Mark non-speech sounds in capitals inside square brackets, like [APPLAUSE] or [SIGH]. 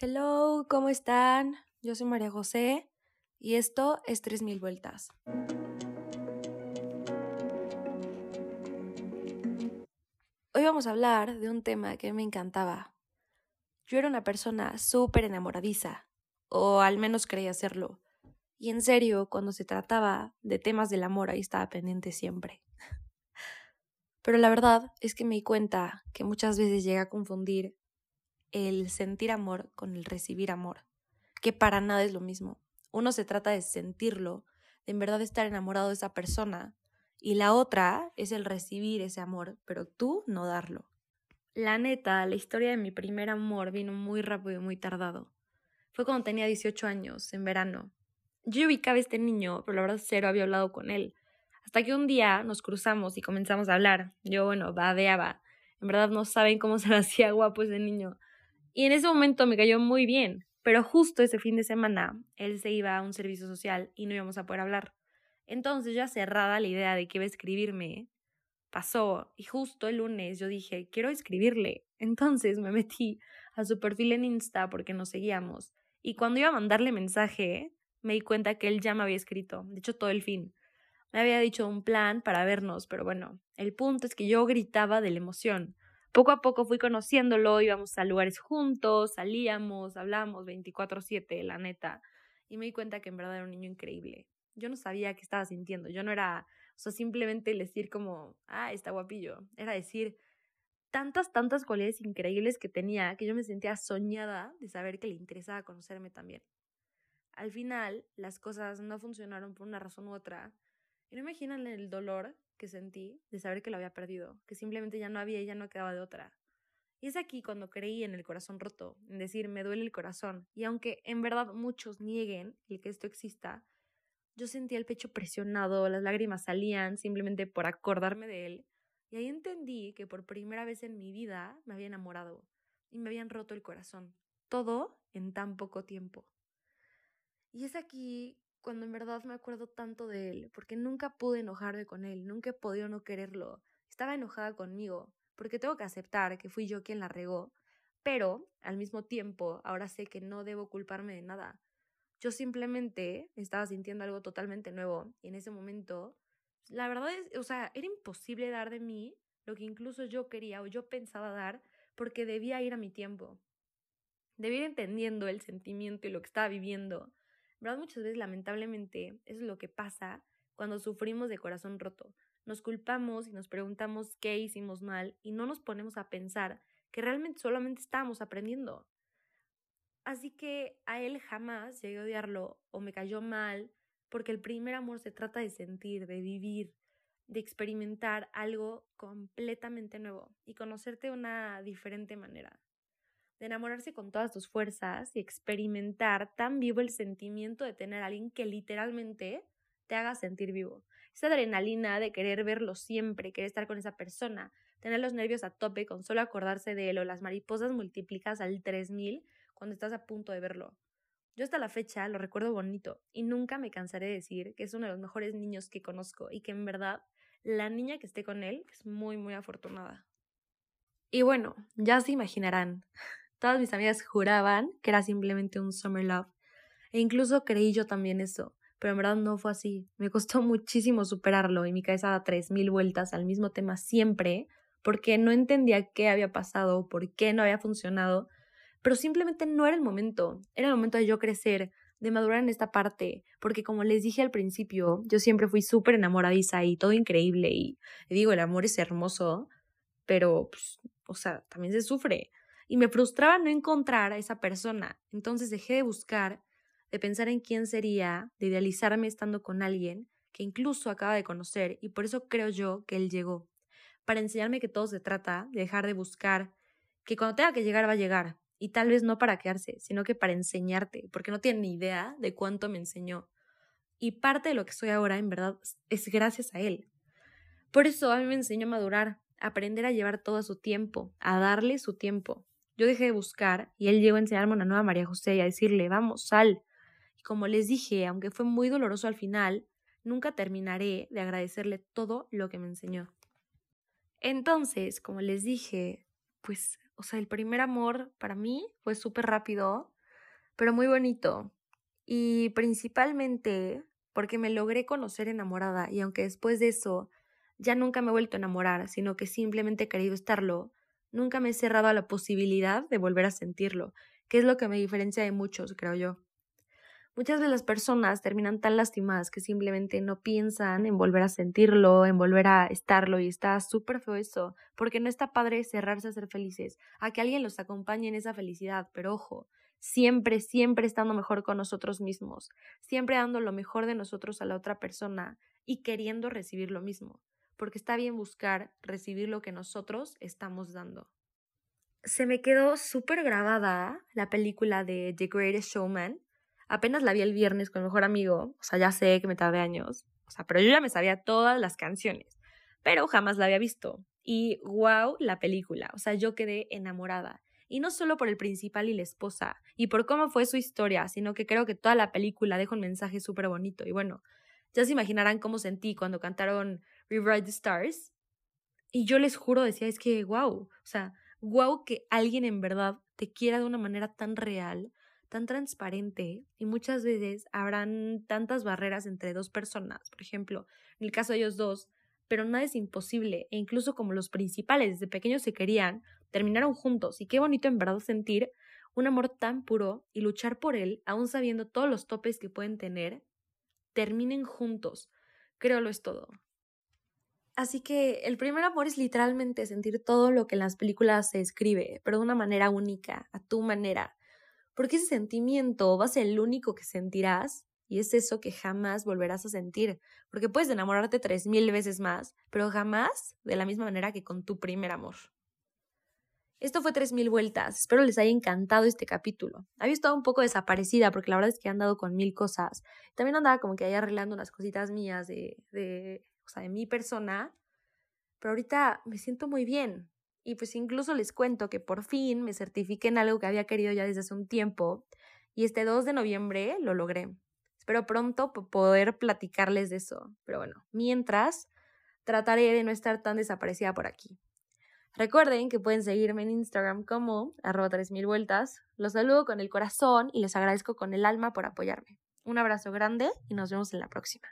Hello, ¿cómo están? Yo soy María José y esto es 3000 vueltas. Hoy vamos a hablar de un tema que me encantaba. Yo era una persona súper enamoradiza, o al menos creía serlo. Y en serio, cuando se trataba de temas del amor, ahí estaba pendiente siempre. [LAUGHS] Pero la verdad es que me di cuenta que muchas veces llega a confundir el sentir amor con el recibir amor, que para nada es lo mismo. Uno se trata de sentirlo, de en verdad estar enamorado de esa persona, y la otra es el recibir ese amor, pero tú no darlo. La neta, la historia de mi primer amor vino muy rápido y muy tardado. Fue cuando tenía 18 años, en verano. Yo ubicaba a este niño, pero la verdad cero había hablado con él. Hasta que un día nos cruzamos y comenzamos a hablar. Yo, bueno, babeaba. En verdad no saben cómo se le [LAUGHS] hacía guapo ese niño. Y en ese momento me cayó muy bien, pero justo ese fin de semana él se iba a un servicio social y no íbamos a poder hablar. Entonces ya cerrada la idea de que iba a escribirme, pasó y justo el lunes yo dije, quiero escribirle. Entonces me metí a su perfil en Insta porque nos seguíamos y cuando iba a mandarle mensaje me di cuenta que él ya me había escrito, de hecho todo el fin. Me había dicho un plan para vernos, pero bueno, el punto es que yo gritaba de la emoción. Poco a poco fui conociéndolo, íbamos a lugares juntos, salíamos, hablamos 24/7, la neta, y me di cuenta que en verdad era un niño increíble. Yo no sabía qué estaba sintiendo, yo no era, o sea, simplemente decir como, ah, está guapillo, era decir tantas, tantas cualidades increíbles que tenía que yo me sentía soñada de saber que le interesaba conocerme también. Al final, las cosas no funcionaron por una razón u otra, y no imaginan el dolor que sentí de saber que lo había perdido, que simplemente ya no había y ya no quedaba de otra. Y es aquí cuando creí en el corazón roto, en decir, me duele el corazón. Y aunque en verdad muchos nieguen el que esto exista, yo sentía el pecho presionado, las lágrimas salían simplemente por acordarme de él. Y ahí entendí que por primera vez en mi vida me había enamorado y me habían roto el corazón. Todo en tan poco tiempo. Y es aquí cuando en verdad me acuerdo tanto de él, porque nunca pude enojarme con él, nunca he podido no quererlo. Estaba enojada conmigo, porque tengo que aceptar que fui yo quien la regó, pero al mismo tiempo ahora sé que no debo culparme de nada. Yo simplemente estaba sintiendo algo totalmente nuevo y en ese momento, la verdad es, o sea, era imposible dar de mí lo que incluso yo quería o yo pensaba dar porque debía ir a mi tiempo. Debía ir entendiendo el sentimiento y lo que estaba viviendo Muchas veces, lamentablemente, eso es lo que pasa cuando sufrimos de corazón roto. Nos culpamos y nos preguntamos qué hicimos mal y no nos ponemos a pensar que realmente solamente estábamos aprendiendo. Así que a él jamás llegué a odiarlo o me cayó mal, porque el primer amor se trata de sentir, de vivir, de experimentar algo completamente nuevo y conocerte de una diferente manera de enamorarse con todas tus fuerzas y experimentar tan vivo el sentimiento de tener a alguien que literalmente te haga sentir vivo. Esa adrenalina de querer verlo siempre, querer estar con esa persona, tener los nervios a tope con solo acordarse de él o las mariposas multiplicadas al 3000 cuando estás a punto de verlo. Yo hasta la fecha lo recuerdo bonito y nunca me cansaré de decir que es uno de los mejores niños que conozco y que en verdad la niña que esté con él es muy muy afortunada. Y bueno, ya se imaginarán, Todas mis amigas juraban que era simplemente un summer love. E incluso creí yo también eso. Pero en verdad no fue así. Me costó [LAUGHS] muchísimo superarlo y mi cabeza da tres mil vueltas al mismo tema siempre porque no entendía qué había pasado, por qué no había funcionado. Pero simplemente no era el momento. Era el momento de yo crecer, de madurar en esta parte, porque como les dije al principio, yo siempre fui súper enamoradiza y todo increíble y, digo, el amor es hermoso, pero, pues, o sea, también se sufre y me frustraba no encontrar a esa persona. Entonces dejé de buscar, de pensar en quién sería, de idealizarme estando con alguien que incluso acaba de conocer y por eso creo yo que él llegó, para enseñarme que todo se trata de dejar de buscar, que cuando tenga que llegar va a llegar, y tal vez no para quedarse, sino que para enseñarte, porque no tiene ni idea de cuánto me enseñó. Y parte de lo que soy ahora, en verdad, es gracias a él. Por eso a mí me enseñó a madurar, a aprender a llevar todo su tiempo, a darle su tiempo. Yo dejé de buscar y él llegó a enseñarme una nueva María José y a decirle, vamos, sal. Y como les dije, aunque fue muy doloroso al final, nunca terminaré de agradecerle todo lo que me enseñó. Entonces, como les dije, pues O sea, el primer amor para mí fue súper rápido, pero muy bonito. Y principalmente porque me logré conocer enamorada y aunque después de eso ya nunca me he vuelto a enamorar, sino que simplemente he querido estarlo, nunca me he cerrado a la posibilidad de volver a sentirlo, que es lo que me diferencia de muchos, creo yo. Muchas de las personas terminan tan lastimadas que simplemente no piensan en volver a sentirlo, en volver a estarlo y está súper feo eso, porque no está padre cerrarse a ser felices, a que alguien los acompañe en esa felicidad, pero ojo, siempre, siempre estando mejor con nosotros mismos, siempre dando lo mejor de nosotros a la otra persona y queriendo recibir lo mismo, porque está bien buscar recibir lo que nosotros estamos dando. Se me quedó súper grabada la película de The Greatest Showman, Apenas la vi el viernes con mi mejor amigo, o sea, ya sé que me tardé años, o sea, pero yo ya me sabía todas las canciones, pero jamás la había visto. Y wow, la película, o sea, yo quedé enamorada. Y no solo por el principal y la esposa, y por cómo fue su historia, sino que creo que toda la película deja un mensaje súper bonito. Y bueno, ya se imaginarán cómo sentí cuando cantaron Rewrite the Stars. Y yo les juro, decía, es que wow, o sea, wow que alguien en verdad te quiera de una manera tan real, tan transparente y muchas veces habrán tantas barreras entre dos personas, por ejemplo, en el caso de ellos dos, pero nada es imposible e incluso como los principales desde pequeños se querían, terminaron juntos y qué bonito en verdad sentir un amor tan puro y luchar por él, aún sabiendo todos los topes que pueden tener, terminen juntos. Creo lo es todo. Así que el primer amor es literalmente sentir todo lo que en las películas se escribe, pero de una manera única, a tu manera, porque ese sentimiento va a ser el único que sentirás y es eso que jamás volverás a sentir, porque puedes enamorarte tres mil veces más, pero jamás de la misma manera que con tu primer amor. Esto fue tres mil vueltas, espero les haya encantado este capítulo. Había estado un poco desaparecida porque la verdad es que he andado con mil cosas. También andaba como que ahí arreglando unas cositas mías de, de, o sea, de mi persona, pero ahorita me siento muy bien. Y pues incluso les cuento que por fin me certifiqué en algo que había querido ya desde hace un tiempo y este 2 de noviembre lo logré. Espero pronto poder platicarles de eso. Pero bueno, mientras trataré de no estar tan desaparecida por aquí. Recuerden que pueden seguirme en Instagram como arroba 3000 vueltas. Los saludo con el corazón y les agradezco con el alma por apoyarme. Un abrazo grande y nos vemos en la próxima.